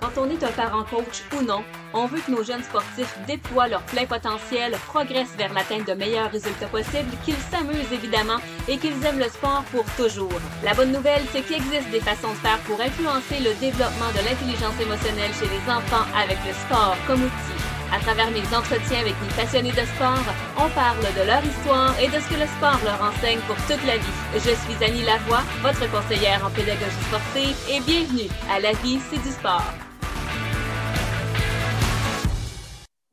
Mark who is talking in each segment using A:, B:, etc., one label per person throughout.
A: Quand on est un parent coach ou non, on veut que nos jeunes sportifs déploient leur plein potentiel, progressent vers l'atteinte de meilleurs résultats possibles, qu'ils s'amusent évidemment et qu'ils aiment le sport pour toujours. La bonne nouvelle, c'est qu'il existe des façons de faire pour influencer le développement de l'intelligence émotionnelle chez les enfants avec le sport comme outil. À travers mes entretiens avec mes passionnés de sport, on parle de leur histoire et de ce que le sport leur enseigne pour toute la vie. Je suis Annie Lavoie, votre conseillère en pédagogie sportive et bienvenue à La vie, c'est du sport.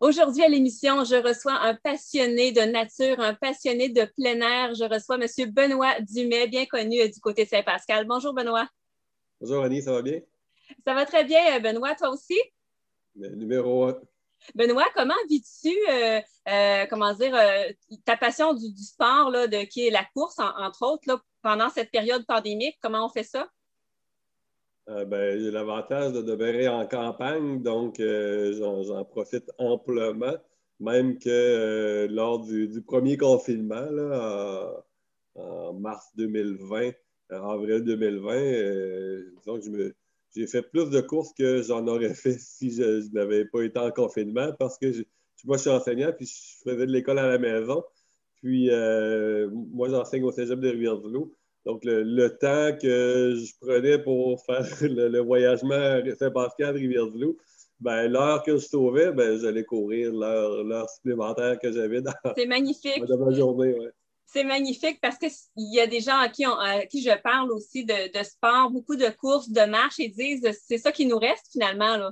A: Aujourd'hui à l'émission, je reçois un passionné de nature, un passionné de plein air. Je reçois M. Benoît Dumais, bien connu du côté de Saint-Pascal. Bonjour Benoît.
B: Bonjour Annie, ça va bien?
A: Ça va très bien, Benoît, toi aussi?
B: Le numéro un.
A: Benoît, comment vis-tu, euh, euh, comment dire, euh, ta passion du, sport, là, de, qui est la course, entre autres, là, pendant cette période pandémique? Comment on fait ça?
B: Euh, ben, j'ai l'avantage de demeurer en campagne, donc euh, j'en profite amplement, même que euh, lors du, premier confinement, là, en, mars 2020, avril 2020, disons que j'ai fait plus de courses que j'en aurais fait si je, n'avais pas été en confinement parce que moi, je suis enseignant, puis je faisais de l'école à la maison. Puis, moi, j'enseigne au cégep de Rivière-du-Loup. Donc, le, temps que je prenais pour faire le, voyagement Saint-Pascal, Rivière-du-Loup, ben, l'heure que je sauvais, ben, j'allais courir l'heure supplémentaire que j'avais dans,
A: magnifique.
B: ma journée.
A: C'est magnifique parce qu'il y a des gens à qui, qui je parle aussi de, sport, beaucoup de courses, de marches, et disent c'est ça qui nous reste finalement.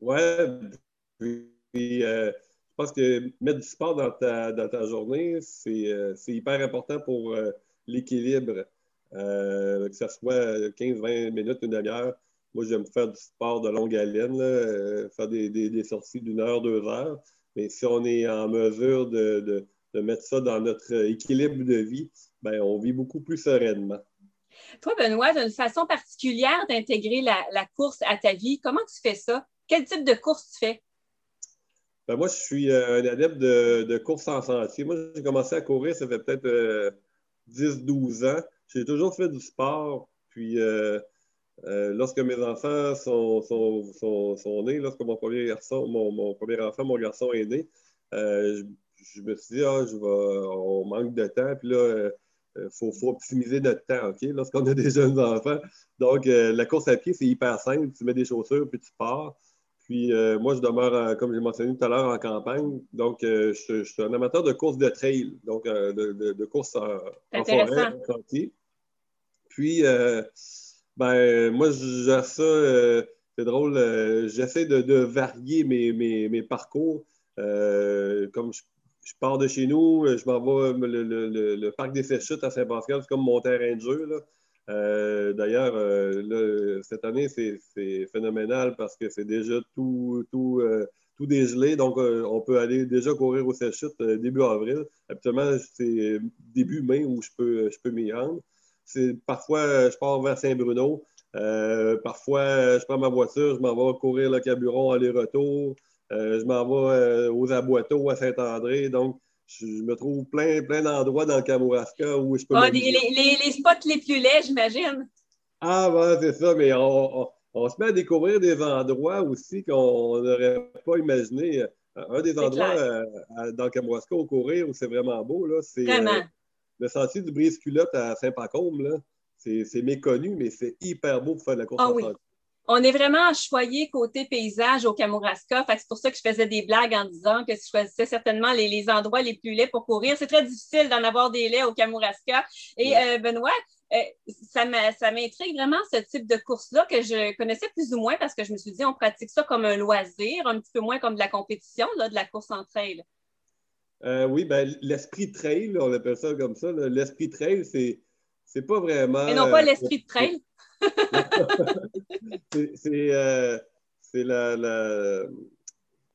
B: Oui. Puis, euh, je pense que mettre du sport dans ta, dans ta journée, c'est euh, hyper important pour euh, l'équilibre. Euh, que ce soit 15-20 minutes, une demi-heure. Moi, j'aime faire du sport de longue haleine, euh, faire des, sorties d'une heure, deux heures. Mais si on est en mesure de, mettre ça dans notre équilibre de vie, ben, on vit beaucoup plus sereinement.
A: Toi, Benoît, tu as une façon particulière d'intégrer la, course à ta vie. Comment tu fais ça? Quel type de course tu fais?
B: Ben, moi, je suis euh, un adepte de, course en sentier. Moi, j'ai commencé à courir, ça fait peut-être 10-12 ans j'ai toujours fait du sport. Puis, euh, euh, lorsque mes enfants sont, sont, nés, lorsque mon premier garçon, mon, premier enfant, mon garçon est né, euh, je, me suis dit, ah, je on manque de temps. Puis là, il faut, optimiser notre temps, OK, lorsqu'on a des jeunes enfants. Donc, la course à pied, c'est hyper simple. Tu mets des chaussures, puis tu pars. Puis moi, je demeure, comme j'ai mentionné tout à l'heure, en campagne. Donc, je, suis un amateur de course de trail, donc de, course en, en forêt, en sentier. Puis, euh, ben, moi, je ça, euh, c'est drôle, euh, j'essaie de, varier mes, parcours. comme je, pars de chez nous, je m'en vais le, parc des Chutes à Saint-Pascal, c'est comme mon terrain de jeu. D'ailleurs, cette année, c'est phénoménal parce que c'est déjà tout, tout, tout dégelé. Donc, on peut aller déjà courir au Chutes début avril. Habituellement, c'est début mai où je peux, je peux m'y rendre parfois, euh, je pars vers Saint-Bruno. Euh, parfois, euh, je prends ma voiture, je m'en vais courir le Caburon aller-retour. je m'en vais aux Aboiteaux à Saint-André. Donc, je me trouve plein, plein d'endroits dans le Kamouraska où je peux.
A: Ah, les, spots les plus laids, j'imagine.
B: Ah, ben, c'est ça, mais on, se met à découvrir des endroits aussi qu'on n'aurait pas imaginé. Un des endroits dans le Kamouraska au courir où c'est vraiment beau, c'est le sentier du brise-culotte à Saint-Pacôme, c'est méconnu, mais c'est hyper beau pour faire de la course
A: ah, oui. On est vraiment choyé côté paysage au Kamouraska. C'est pour ça que je faisais des blagues en disant que je choisissais certainement les, endroits les plus laids pour courir. C'est très difficile d'en avoir des laits au Kamouraska. Et euh, Benoît, euh, ça m'intrigue vraiment ce type de course-là que je connaissais plus ou moins parce que je me suis dit, on pratique ça comme un loisir, un petit peu moins comme de la compétition, là, de la course en trail.
B: Euh, oui, ben, l'esprit trail, on appelle ça comme ça. L'esprit trail, c'est, c'est pas vraiment.
A: Et non pas euh, l'esprit de trail.
B: c'est, euh, c'est la,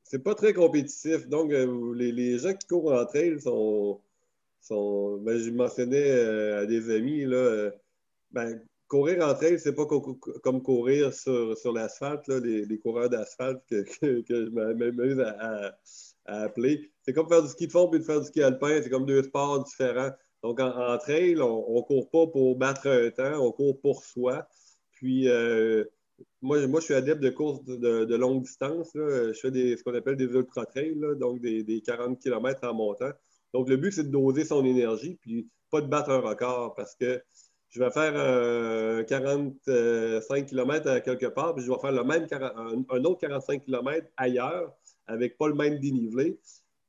B: c'est pas très compétitif. Donc, les, les, gens qui courent en trail sont. sont ben, je mentionnais à des amis, là, ben, courir en trail, c'est pas comme courir sur, sur l'asphalte, les, les, coureurs d'asphalte que, que, je m'amuse à appeler. C'est comme faire du ski de fond puis de faire du ski alpin, c'est comme deux sports différents. Donc, en, trail, on ne court pas pour battre un temps, on court pour soi. Puis, euh, moi, moi, je suis adepte de courses de, longue distance. Je fais des, ce qu'on appelle des ultra-trails, donc des, des, 40 km en montant. Donc, le but, c'est de doser son énergie, puis pas de battre un record parce que je vais faire 45 km à quelque part, puis je vais faire le même un, autre 45 km ailleurs avec pas le même dénivelé.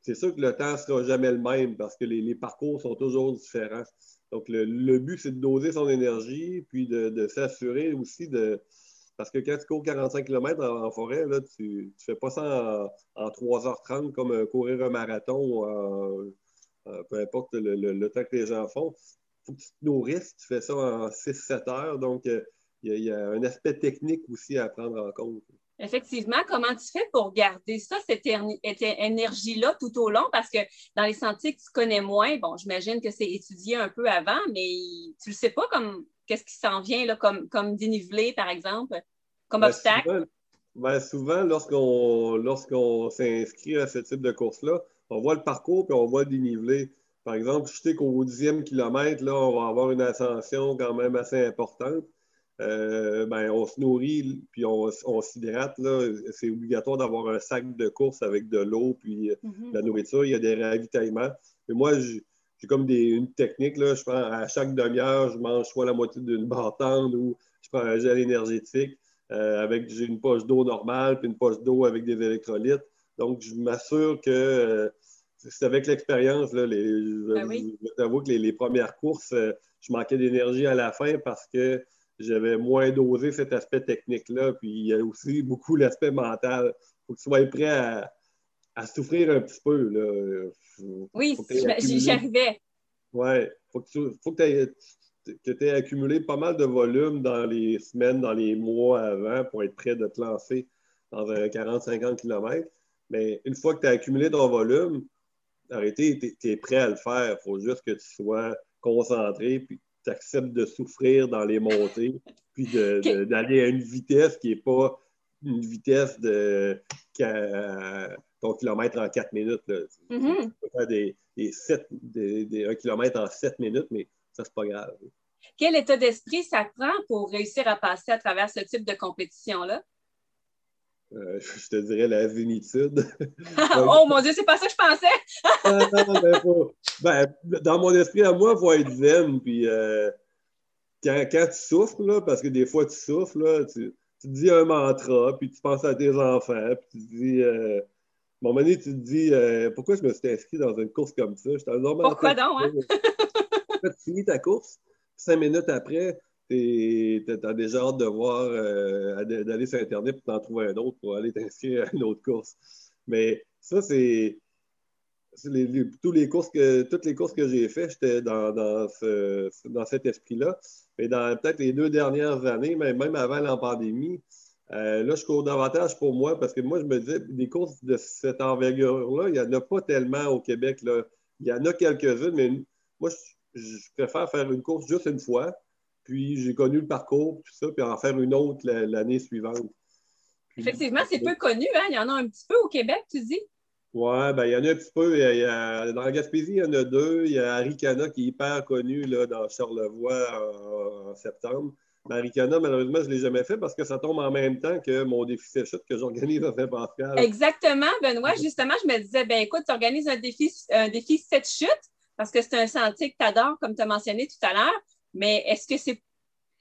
B: C'est sûr que le temps ne sera jamais le même parce que les, parcours sont toujours différents. Donc, le, but, c'est de doser son énergie, puis de, s'assurer aussi de. Parce que quand tu cours 45 km en, forêt, là, tu ne fais pas ça en, 3h30 comme courir un marathon, peu importe le, temps que les gens font faut que tu te nourrisses. Tu fais ça en 6-7 heures. Donc, euh, il y, a un aspect technique aussi à prendre en compte.
A: Effectivement, comment tu fais pour garder ça, cette énergie-là tout au long? Parce que dans les sentiers que tu connais moins, bon, j'imagine que c'est étudié un peu avant, mais tu ne sais pas comme qu'est-ce qui s'en vient là, comme, comme dénivelé, par exemple, comme ben, obstacle?
B: Souvent, ben, souvent lorsqu'on lorsqu'on s'inscrit à ce type de course-là, on voit le parcours puis on voit le dénivelé. Par exemple, je sais qu'au dixième kilomètre, là, on va avoir une ascension quand même assez importante. Euh, ben, on se nourrit puis on, s'hydrate. C'est obligatoire d'avoir un sac de course avec de l'eau puis euh, mm-hmm. de la nourriture. Il y a des ravitaillements. Mais moi, j'ai comme des, une technique. Là. Je prends à chaque demi-heure, je mange soit la moitié d'une bartende ou je prends un gel énergétique. Euh, avec j'ai une poche d'eau normale puis une poche d'eau avec des électrolytes. Donc, je m'assure que c'est avec l'expérience. Ben je t'avoue que les, premières courses, euh, je manquais d'énergie à la fin parce que j'avais moins dosé cet aspect technique-là. Puis il y a aussi beaucoup l'aspect mental. Il faut que tu sois prêt à, souffrir un petit peu. Là.
A: oui, j'y arrivais.
B: Oui, il faut que tu aies, accumulé pas mal de volume dans les semaines, dans les mois avant pour être prêt de te lancer dans un 40-50 km. Mais une fois que tu as accumulé ton volume, arrêter, tu es, prêt à le faire. Il faut juste que tu sois concentré, puis tu acceptes de souffrir dans les montées, puis d'aller à une vitesse qui n'est pas une vitesse de ton kilomètre en 4 minutes. Mm-hmm. Tu peux faire des, des, 1 km en 7 minutes, mais ça, c'est pas grave.
A: Quel état d'esprit ça prend pour réussir à passer à travers ce type de compétition-là?
B: Euh, je te dirais la zénitude.
A: oh mon Dieu, c'est pas ça que je pensais!
B: ben, dans mon esprit à moi, il faut être zen. Puis euh, quand, quand, tu souffres, là, parce que des fois tu souffres, là, tu, tu, te dis un mantra, puis tu penses à tes enfants, puis tu te dis. Euh, à un moment donné, tu te dis pourquoi je me suis inscrit dans une course comme ça?
A: Pourquoi donc, hein?
B: tu finis ta course, cinq minutes après, tu as déjà hâte de voir, euh, d'aller sur Internet pour t'en trouver un autre pour aller t'inscrire à une autre course. Mais ça, c'est. les courses que, toutes les courses que j'ai faites, j'étais dans, dans, cet esprit-là. Mais dans peut-être les deux dernières années, même, même avant la pandémie, euh, là, je cours davantage pour moi parce que moi, je me disais, des courses de cette envergure-là, il n'y en a pas tellement au Québec. Là. Il y en a quelques-unes, mais moi, je préfère faire une course juste une fois puis j'ai connu le parcours, tout ça, puis en faire une autre l'année suivante.
A: Effectivement, c'est peu connu, hein? Il y en a un petit peu au Québec, tu dis?
B: Oui, ben, il y en a un petit peu. dans la Gaspésie, il y en a deux. Il y a Aricana qui est hyper connu là, dans Charlevoix en, septembre. Mais Aricana, malheureusement, je ne l'ai jamais fait parce que ça tombe en même temps que mon défi chute que j'organise à Saint-Pascal.
A: Exactement, Benoît. Justement, je me disais, ben écoute, tu organises un défi, un défi 7 chutes parce que c'est un sentier que tu adores, comme tu as mentionné tout à l'heure. Mais est-ce que c'est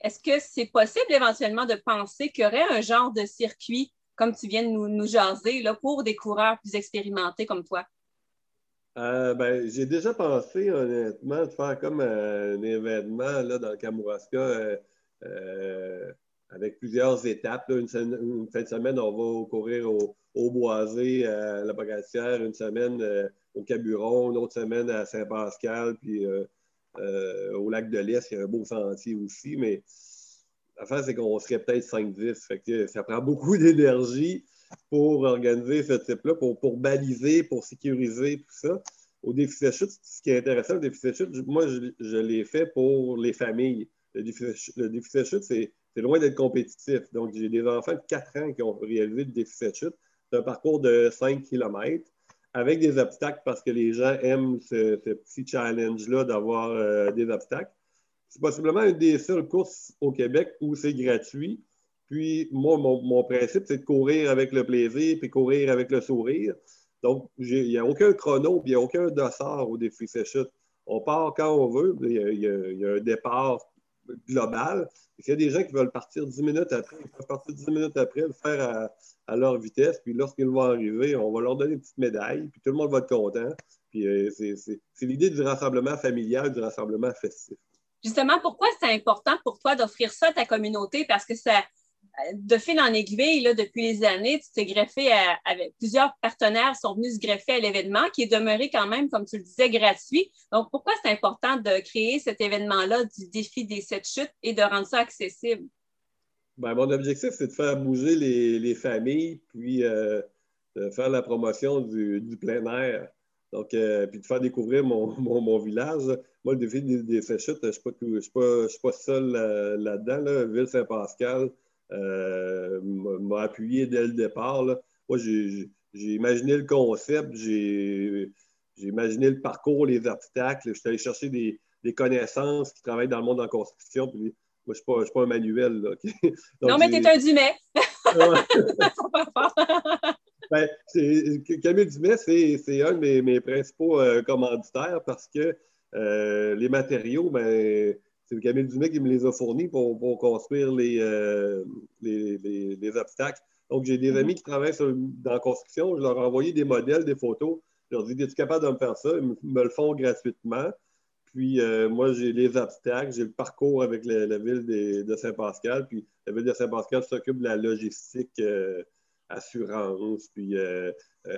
A: est-ce que c'est possible éventuellement de penser qu'il y aurait un genre de circuit, comme tu viens de nous, nous jaser, là, pour des coureurs plus expérimentés comme toi?
B: Euh, ben, j'ai déjà pensé, honnêtement, de faire comme un événement là, dans le Kamouraska euh, avec plusieurs étapes. Une, fin de semaine, on va courir au, Boisé, à la Bagassière, une semaine euh, au Caburon, une autre semaine à Saint-Pascal, puis euh, au lac de l'Est, il y a un beau sentier aussi, mais l'affaire, c'est qu'on serait peut-être 5-10. ça prend beaucoup d'énergie pour organiser ce type-là, pour, baliser, pour sécuriser tout ça. Au défi de chute, ce qui est intéressant, le défi de chute, moi, je, l'ai fait pour les familles. Le défi, de chute, c'est loin d'être compétitif. Donc, j'ai des enfants de 4 ans qui ont réalisé le défi de chute. C'est un parcours de 5 km avec des obstacles parce que les gens aiment ce, petit challenge-là d'avoir euh, des obstacles. C'est possiblement une des seules courses au Québec où c'est gratuit. Puis moi, mon, principe, c'est de courir avec le plaisir puis courir avec le sourire. Donc, il n'y a aucun chrono, puis il n'y a aucun dossard au défi séchute. On part quand on veut. Il y a, un départ global. Il y a des gens qui veulent partir 10 minutes après. Ils peuvent partir 10 minutes après, le faire à, leur vitesse. Puis lorsqu'ils vont arriver, on va leur donner une petite médaille. Puis tout le monde va être content. Puis euh, c'est l'idée du rassemblement familial, du rassemblement festif.
A: Justement, pourquoi c'est important pour toi d'offrir ça à ta communauté? Parce que ça, de fil en aiguille, là, depuis les années, tu t'es greffé avec plusieurs partenaires sont venus se greffer à l'événement qui est demeuré quand même, comme tu le disais, gratuit. Donc, pourquoi c'est important de créer cet événement-là du défi des sept chutes et de rendre ça accessible?
B: Ben, mon objectif, c'est de faire bouger les, familles, puis euh, de faire la promotion du, plein air. Donc, euh, puis de faire découvrir mon, village. Moi, le défi des, sept chutes, je ne suis, pas seul euh, là-dedans. Ville Saint-Pascal, euh, m'a appuyé dès le départ. Moi, j'ai imaginé le concept, j'ai imaginé le parcours, les obstacles. Je suis allé chercher des, connaissances qui travaillent dans le monde en construction. Puis, moi, je ne suis, pas un manuel.
A: non, mais tu es un Dumais.
B: ben, Camille Dumais, c'est un de mes, principaux euh, commanditaires parce que euh, les matériaux, ben, c'est Camille Dumais qui me les a fournis pour, construire euh, les, les, obstacles. Donc, j'ai des mhm. amis qui travaillent dans la construction. Je leur ai envoyé des modèles, des photos. Je leur ai dit Es-tu capable de me faire ça? Ils me, le font gratuitement. Puis, euh, moi, j'ai les obstacles, j'ai le parcours avec la, ville de, Saint-Pascal. Puis, la ville de Saint-Pascal s'occupe de la logistique, euh, assurance, puis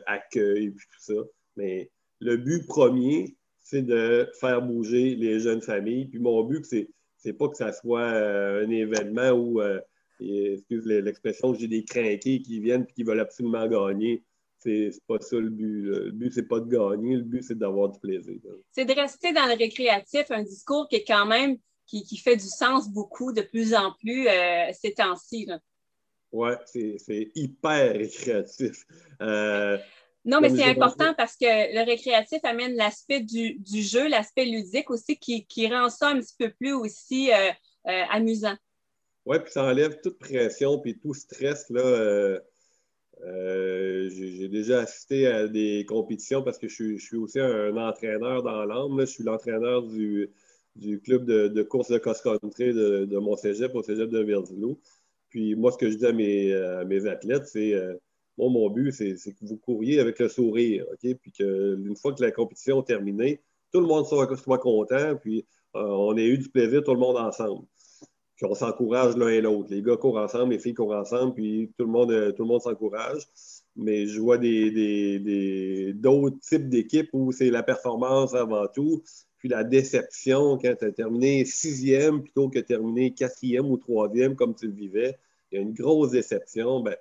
B: accueil, puis tout ça. Mais le but premier, c'est de faire bouger les jeunes familles. Puis mon but, c'est, c'est pas que ça soit euh, un événement où, euh, excuse l'expression, j'ai des crinqués qui viennent et qui veulent absolument gagner. C'est, c'est pas ça le but. Le but, c'est pas de gagner, le but, c'est d'avoir du plaisir.
A: C'est de rester dans le récréatif, un discours qui est quand même, qui, fait du sens beaucoup de plus en plus euh, ces temps-ci.
B: Oui, c'est, c'est hyper récréatif.
A: Non, mais c'est important parce que le récréatif amène l'aspect du, jeu, l'aspect ludique aussi, qui, rend ça un petit peu plus aussi euh, euh, amusant.
B: Oui, puis ça enlève toute pression puis tout stress. Là, euh, j'ai déjà assisté à des compétitions parce que je suis, aussi un, entraîneur dans l'âme. Je suis l'entraîneur du, club de, course de cross-country de, mon cégep, au cégep de Verdilou. Puis moi, ce que je dis à mes, à mes athlètes, c'est moi, mon but, c'est que vous couriez avec le sourire, OK? Puis qu'une fois que la compétition est terminée, tout le monde soit, content, puis euh, on ait eu du plaisir, tout le monde ensemble. Puis on s'encourage l'un et l'autre. Les gars courent ensemble, les filles courent ensemble, puis tout le monde, euh, monde s'encourage. Mais je vois d'autres des, types d'équipes où c'est la performance avant tout, puis la déception quand tu as terminé sixième plutôt que terminé quatrième ou troisième comme tu le vivais. Il y a une grosse déception. Ben,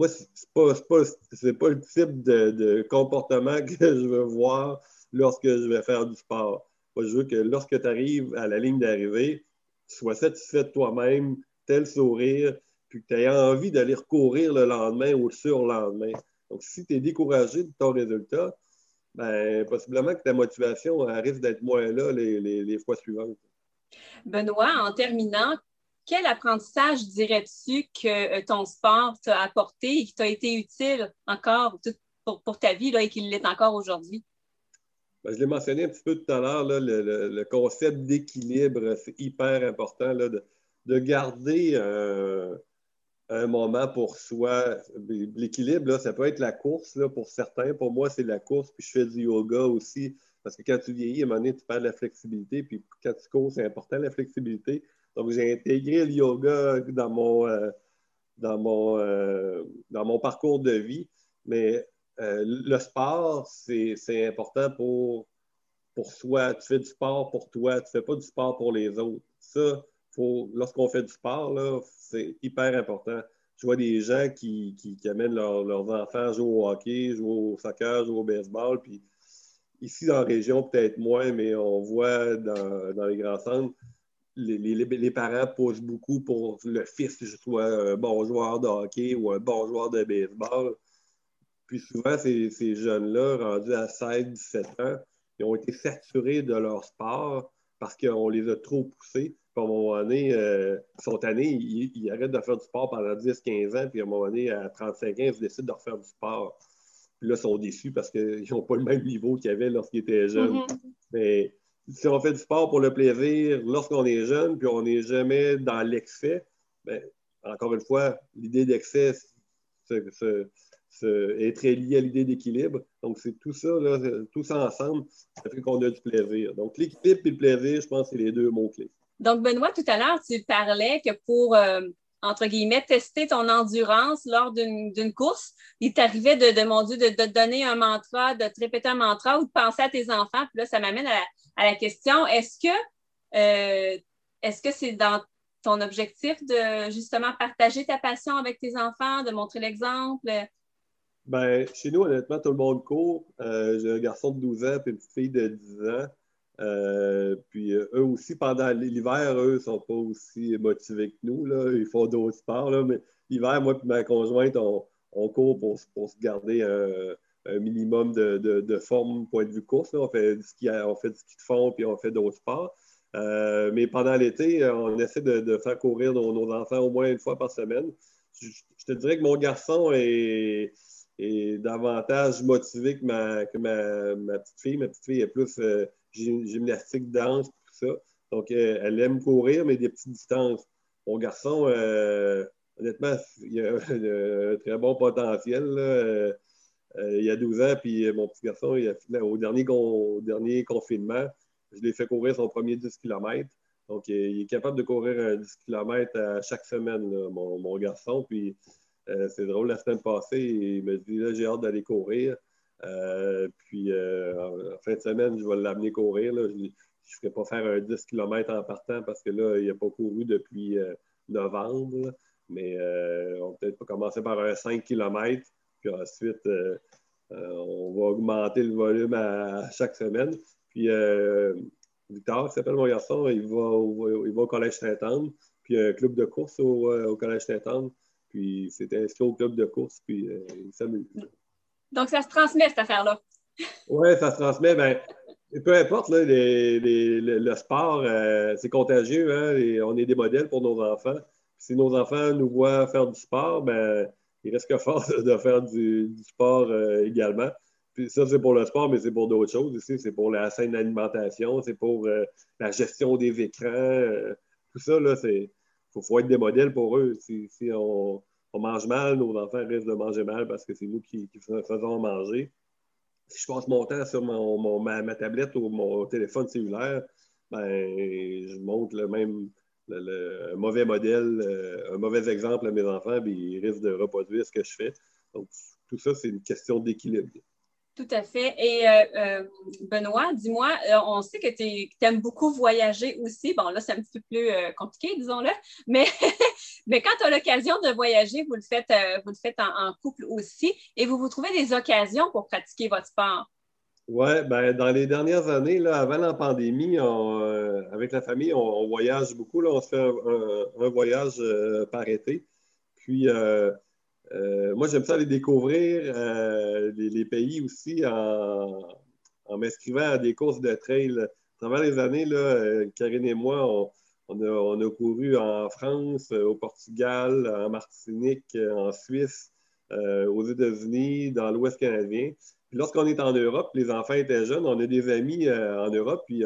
B: moi, ce n'est pas, le type de, comportement que je veux voir lorsque je vais faire du sport. Moi, je veux que lorsque tu arrives à la ligne d'arrivée, tu sois satisfait de toi-même, tel sourire, puis que tu aies envie d'aller recourir le lendemain ou le surlendemain. Donc, si tu es découragé de ton résultat, ben, possiblement que ta motivation risque d'être moins là les, les fois suivantes.
A: Benoît, en terminant, quel apprentissage dirais-tu que euh, ton sport t'a apporté et qui t'a été utile encore pour, ta vie là, et qu'il l'est encore aujourd'hui?
B: Ben, je l'ai mentionné un petit peu tout à l'heure, le, concept d'équilibre, c'est hyper important de, garder un, moment pour soi. L'équilibre, ça peut être la course pour certains. Pour moi, c'est la course, puis je fais du yoga aussi. Parce que quand tu vieillis, à un moment donné, tu perds la flexibilité. Puis quand tu cours, c'est important la flexibilité. Donc, j'ai intégré le yoga dans mon, euh, dans mon, euh, dans mon parcours de vie. Mais euh, le sport, c'est important pour, pour soi. Tu fais du sport pour toi, tu ne fais pas du sport pour les autres. Ça, lorsqu'on fait du sport, c'est hyper important. Je vois des gens qui, qui, amènent leurs enfants jouer au hockey, jouer au soccer, jouer au baseball. Puis ici, dans la région, peut-être moins, mais on voit dans, dans les grands centres, les, parents posent beaucoup pour le fils je soit un bon joueur de hockey ou un bon joueur de baseball. Puis souvent, ces, jeunes-là, rendus à 16-17 ans, ils ont été saturés de leur sport parce qu'on les a trop poussés. à un moment donné, ils sont tannés, ils, arrêtent de faire du sport pendant 10-15 ans, puis à un moment donné, à 35 ans, ils décident de refaire du sport. Puis là, ils sont déçus parce qu'ils n'ont pas le même niveau qu'ils avaient lorsqu'ils étaient jeunes. Mm-hmm. Mais si on fait du sport pour le plaisir lorsqu'on est jeune, puis on n'est jamais dans l'excès, bien, encore une fois, l'idée d'excès est très liée à l'idée d'équilibre. Donc, c'est tout ça, tout ça ensemble, ça fait qu'on a du plaisir. Donc, l'équilibre et le plaisir, je pense c'est les deux mots-clés.
A: Donc, Benoît, tout à l'heure, tu parlais que pour, euh, entre guillemets, tester ton endurance lors d'une course, il t'arrivait de, de, mon Dieu, de, te donner un mantra, de te répéter un mantra ou de penser à tes enfants. Puis là, ça m'amène à, la question, est-ce que euh, est-ce que c'est dans ton objectif de justement partager ta passion avec tes enfants, de montrer l'exemple?
B: Ben, chez nous, honnêtement, tout le monde court. Euh, j'ai un garçon de 12 ans et une petite fille de 10 ans. Euh, puis euh, eux aussi, pendant l'hiver, eux ne sont pas aussi motivés que nous. Là. Ils font d'autres sports. Là, mais l'hiver, moi et ma conjointe, on, court pour, se garder un, minimum de, de, forme point de vue course. On, fait du ski, on fait de puis on fait d'autres sports. Euh, mais pendant l'été, on essaie de, faire courir nos, enfants au moins une fois par semaine. Je, te dirais que mon garçon est, davantage motivé que, ma, ma, petite fille. Ma petite fille est plus gymnastique, danse, tout ça. Donc, euh, elle aime courir, mais des petites distances. Mon garçon, euh, honnêtement, il a un très bon potentiel. Euh, il y a 12 ans, puis mon petit garçon, au, dernier, dernier confinement, je l'ai fait courir son premier 10 km. Donc, il est capable de courir un 10 km à chaque semaine, mon, garçon. Puis, c'est drôle, la semaine passée, il me dit, là, j'ai hâte d'aller courir. Euh, puis, euh, en fin de semaine, je vais l'amener courir. Je ne ferai pas faire un 10 km en partant parce que là, il n'a pas couru depuis euh, novembre. Mais on peut-être commencer par un 5 km. Puis ensuite, on va augmenter le volume à, chaque semaine. Puis, Victor, qui s'appelle mon garçon, il va, au, il Collège Saint-Anne. Puis, un club de course au, Collège Saint-Anne. Puis, c'est inscrit au club de course. Puis, il s'amuse.
A: Donc, ça se transmet, cette affaire-là.
B: Oui, ça se transmet. Ben, peu importe, le sport, euh, c'est contagieux. Hein, on est des modèles pour nos enfants. Si nos enfants nous voient faire du sport, ben, ils risquent fort de faire du, sport euh, également. Puis ça, c'est pour le sport, mais c'est pour d'autres choses aussi. C'est pour la scène d'alimentation, c'est pour euh, la gestion des écrans. tout ça, là, c'est. Il faut, être des modèles pour eux. Si on, on mange mal, nos enfants risquent de manger mal parce que c'est nous qui, faisons manger. Si je passe mon temps sur mon, ma, tablette ou mon téléphone cellulaire, ben, je montre le même le, mauvais modèle, euh, un mauvais exemple à mes enfants, puis ils risquent de reproduire ce que je fais. Donc, tout ça, c'est une question d'équilibre.
A: Tout à fait. Et euh, euh, Benoît, dis-moi, euh, on sait que tu aimes beaucoup voyager aussi. Bon, là, c'est un petit peu plus compliqué, disons-le, mais, quand tu as l'occasion de voyager, vous le faites, vous le faites en, couple aussi et vous vous trouvez des occasions pour pratiquer votre sport?
B: Oui, ben, dans les dernières années, là, avant la pandémie, avec la famille, on, voyage beaucoup. Là, on se fait un, un voyage par été. Puis, euh, moi, j'aime ça aller découvrir euh, les, pays aussi en, m'inscrivant à des courses de trail. À travers les années, euh, Karine et moi, on, a, couru en France, au Portugal, en Martinique, en Suisse, aux États-Unis, dans l'Ouest canadien. Puis lorsqu'on est en Europe, les enfants étaient jeunes, on a des amis en Europe, puis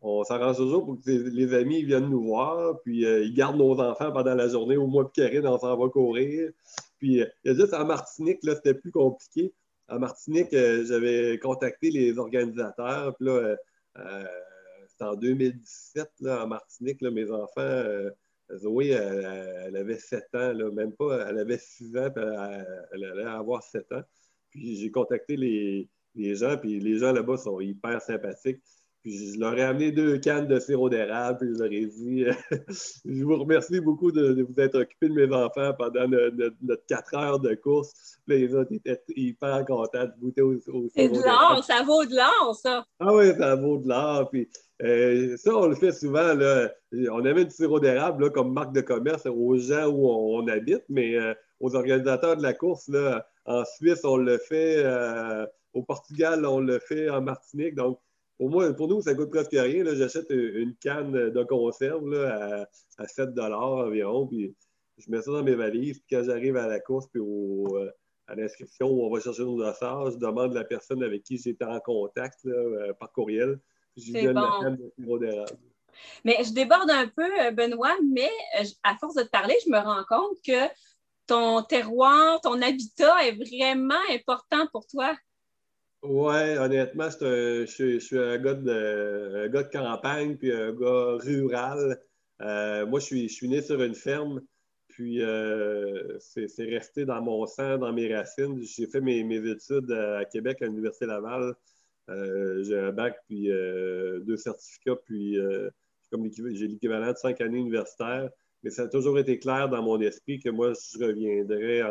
B: on s'arrange toujours pour que les amis viennent nous voir, puis ils gardent nos enfants pendant la journée. Au mois de Karine, on s'en va courir. Puis, euh, il y a juste en Martinique, là, c'était plus compliqué. En Martinique, euh, j'avais contacté les organisateurs. Puis là, euh, c'était en 2017, là, en Martinique, là, mes enfants, Zoé, elle, avait 7 ans, là, même pas, elle avait 6 ans, puis elle, allait avoir 7 ans. Puis j'ai contacté les, les gens, puis les gens là-bas sont hyper sympathiques je leur ai amené deux cannes de sirop d'érable, puis je leur ai dit Je vous remercie beaucoup de, vous être occupé de mes enfants pendant notre, quatre heures de course. les autres étaient hyper contents de goûter au,
A: au C'est de l'or, ça vaut de l'or, ça.
B: Ah oui, ça vaut de l'or. Puis euh, ça, on le fait souvent. Là. On amène du sirop d'érable comme marque de commerce aux gens où on, habite, mais euh, aux organisateurs de la course, là, en Suisse, on le fait. Euh, au Portugal, on le fait en Martinique. Donc, pour moi, pour nous, ça coûte presque rien. J'achète une canne de conserve à, 7 environ, puis je mets ça dans mes valises. Puis quand j'arrive à la course, puis euh, à l'inscription où on va chercher nos dossards, je demande la personne avec qui j'étais en contact euh, par courriel. Puis je lui donne la canne de sirop d'érable.
A: Mais je déborde un peu, Benoît, mais à force de te parler, je me rends compte que ton terroir, ton habitat est vraiment important pour toi.
B: Oui, honnêtement, je, suis un gars, de, gars de campagne puis un gars rural. Euh, moi, je suis, je suis né sur une ferme, puis euh, c'est resté dans mon sang, dans mes racines. J'ai fait mes, études à Québec, à l'Université Laval. Euh, j'ai un bac, puis deux certificats, puis j'ai l'équivalent de cinq années universitaires. Mais ça a toujours été clair dans mon esprit que moi, je reviendrais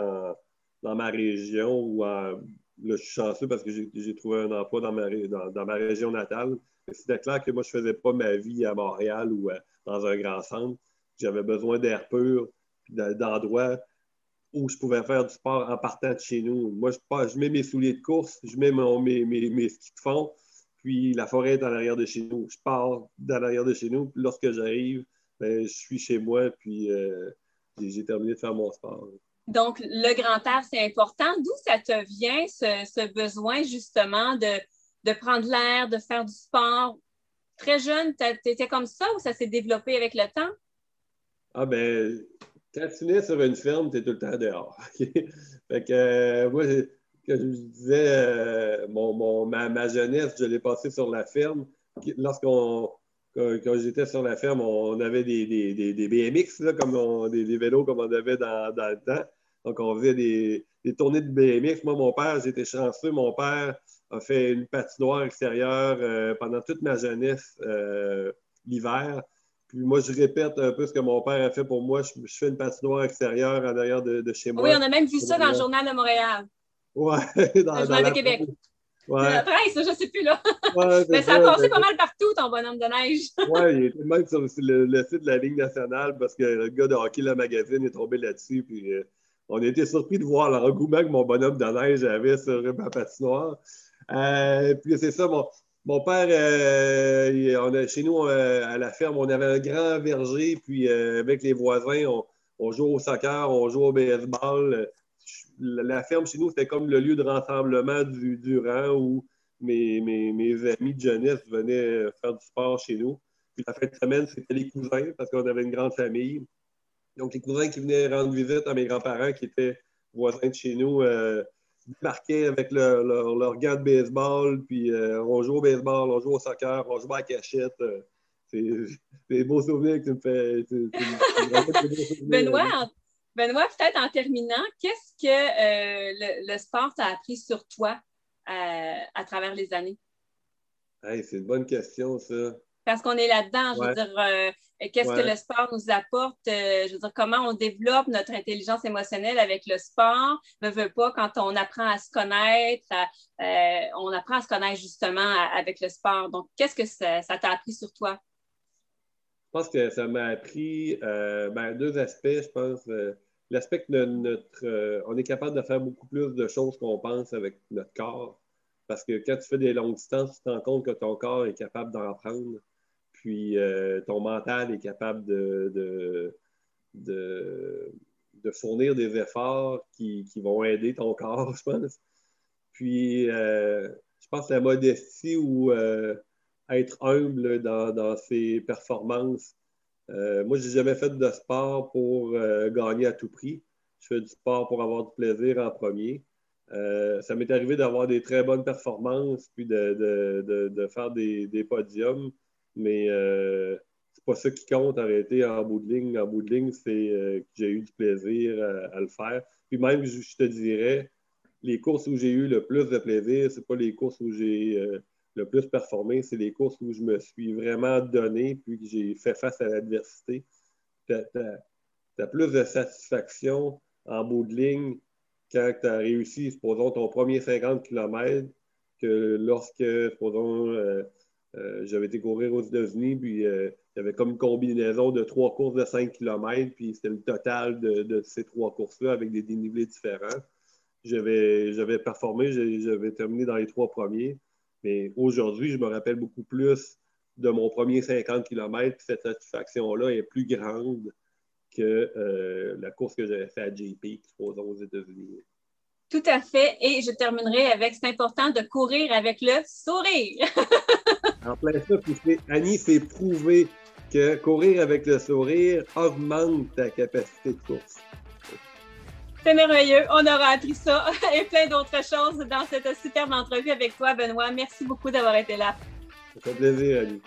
B: dans ma région ou en là, je suis chanceux parce que j'ai trouvé un emploi dans ma, dans, région natale. C'était clair que moi, je ne faisais pas ma vie à Montréal ou euh, dans un grand centre. J'avais besoin d'air pur, d'endroits où je pouvais faire du sport en partant de chez nous. Moi, je, mets mes souliers de course, je mets mes, skis de fond, puis la forêt est à l'arrière de chez nous. Je pars dans l'arrière de chez nous, puis lorsque j'arrive, ben, je suis chez moi, puis euh, j'ai terminé de faire mon sport.
A: Donc, le grand air, c'est important. D'où ça te vient, ce, besoin justement de, prendre l'air, de faire du sport? Très jeune, tu étais comme ça ou ça s'est développé avec le temps?
B: Ah ben, quand tu nais sur une ferme, tu es tout le temps dehors. fait que euh, moi, comme je disais, euh, mon, ma, jeunesse, je l'ai passée sur la ferme. Lorsqu'on quand, j'étais sur la ferme, on avait des, BMX, comme des, vélos comme on avait dans le temps. Donc, on faisait des, tournées de BMX. Moi, mon père, j'étais chanceux. Mon père a fait une patinoire extérieure euh, pendant toute ma jeunesse euh, l'hiver. Puis moi, je répète un peu ce que mon père a fait pour moi. Je, fais une patinoire extérieure en arrière de, chez moi.
A: Oui, on a même vu ça dans le Journal de Montréal.
B: Oui,
A: dans le Journal de Québec. Ouais. La presse, je ne sais plus là. Mais ça a passé pas mal partout, ton bonhomme de neige.
B: oui, il était même sur le, site de la Ligue nationale parce que le gars de hockey, le magazine, est tombé là-dessus. Puis euh, on a été surpris de voir le l'engouement que mon bonhomme de neige avait sur ma patinoire. Euh, puis c'est ça, mon, père, euh, on a, chez nous, euh, à la ferme, on avait un grand verger, puis avec les voisins, on, joue au soccer, on joue au baseball. La, ferme chez nous, c'était comme le lieu de rassemblement du, du rang où mes, mes, amis de jeunesse venaient faire du sport chez nous. Puis la fin de semaine, c'était les cousins, parce qu'on avait une grande famille. Donc, les cousins qui venaient rendre visite à mes grands-parents qui étaient voisins de chez nous euh, marquaient avec leur, leur, gants de baseball, puis euh, on joue au baseball, on joue au soccer, on joue à la cachette. Euh, c'est des beaux souvenirs que tu me fais.
A: Benoît, Benoît peut-être en terminant, qu'est-ce que le, sport t'a appris sur toi à travers les années?
B: c'est une bonne question, ça
A: parce qu'on est là-dedans. Je veux dire, euh, qu'est-ce que le sport nous apporte? Euh, je veux dire, comment on développe notre intelligence émotionnelle avec le sport? Ne veut pas quand on apprend à se connaître, euh, on apprend à se connaître justement avec le sport. Donc, qu'est-ce que ça, t'a appris sur toi?
B: Je pense que ça m'a appris ben, deux aspects, je pense. L'aspect que notre, on est capable de faire beaucoup plus de choses qu'on pense avec notre corps. Parce que quand tu fais des longues distances, tu te rends compte que ton corps est capable d'en prendre puis euh, ton mental est capable de, de, fournir des efforts qui, vont aider ton corps, je pense. Puis, euh, je pense que la modestie ou euh, être humble dans, ses performances. moi, je n'ai jamais fait de sport pour gagner à tout prix. Je fais du sport pour avoir du plaisir en premier. ça m'est arrivé d'avoir des très bonnes performances, puis de, faire des, des podiums mais euh, c'est pas ça qui compte arrêter en bout de ligne. En bout de ligne, c'est euh, que j'ai eu du plaisir à, le faire. Puis même, je, te dirais, les courses où j'ai eu le plus de plaisir, c'est pas les courses où j'ai euh, le plus performé, c'est les courses où je me suis vraiment donné puis que j'ai fait face à l'adversité. Tu as, plus de satisfaction en bout de ligne quand tu as réussi, supposons, ton premier 50 km que lorsque, supposons, euh, j'avais été courir aux États-Unis, puis euh, il y avait comme une combinaison de trois courses de 5 km, puis c'était le total de, ces trois courses-là avec des dénivelés différents. J'avais performé, j'avais terminé dans les trois premiers. Mais aujourd'hui, je me rappelle beaucoup plus de mon premier 50 km. Cette satisfaction-là est plus grande que euh, la course que j'avais faite à JP, aux États-Unis.
A: Tout à fait. Et je terminerai avec c'est important de courir avec le sourire.
B: en plein ça, puis Annie s'est prouvé que courir avec le sourire augmente ta capacité de course.
A: C'est merveilleux. On aura appris ça et plein d'autres choses dans cette superbe entrevue avec toi, Benoît. Merci beaucoup d'avoir été là.
B: Ça fait plaisir, Annie.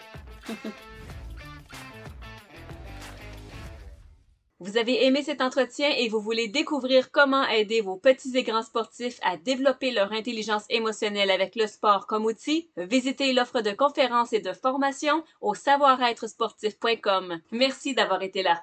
A: Vous avez aimé cet entretien et vous voulez découvrir comment aider vos petits et grands sportifs à développer leur intelligence émotionnelle avec le sport comme outil? Visitez l'offre de conférences et de formations au savoir-être sportif.com. Merci d'avoir été là.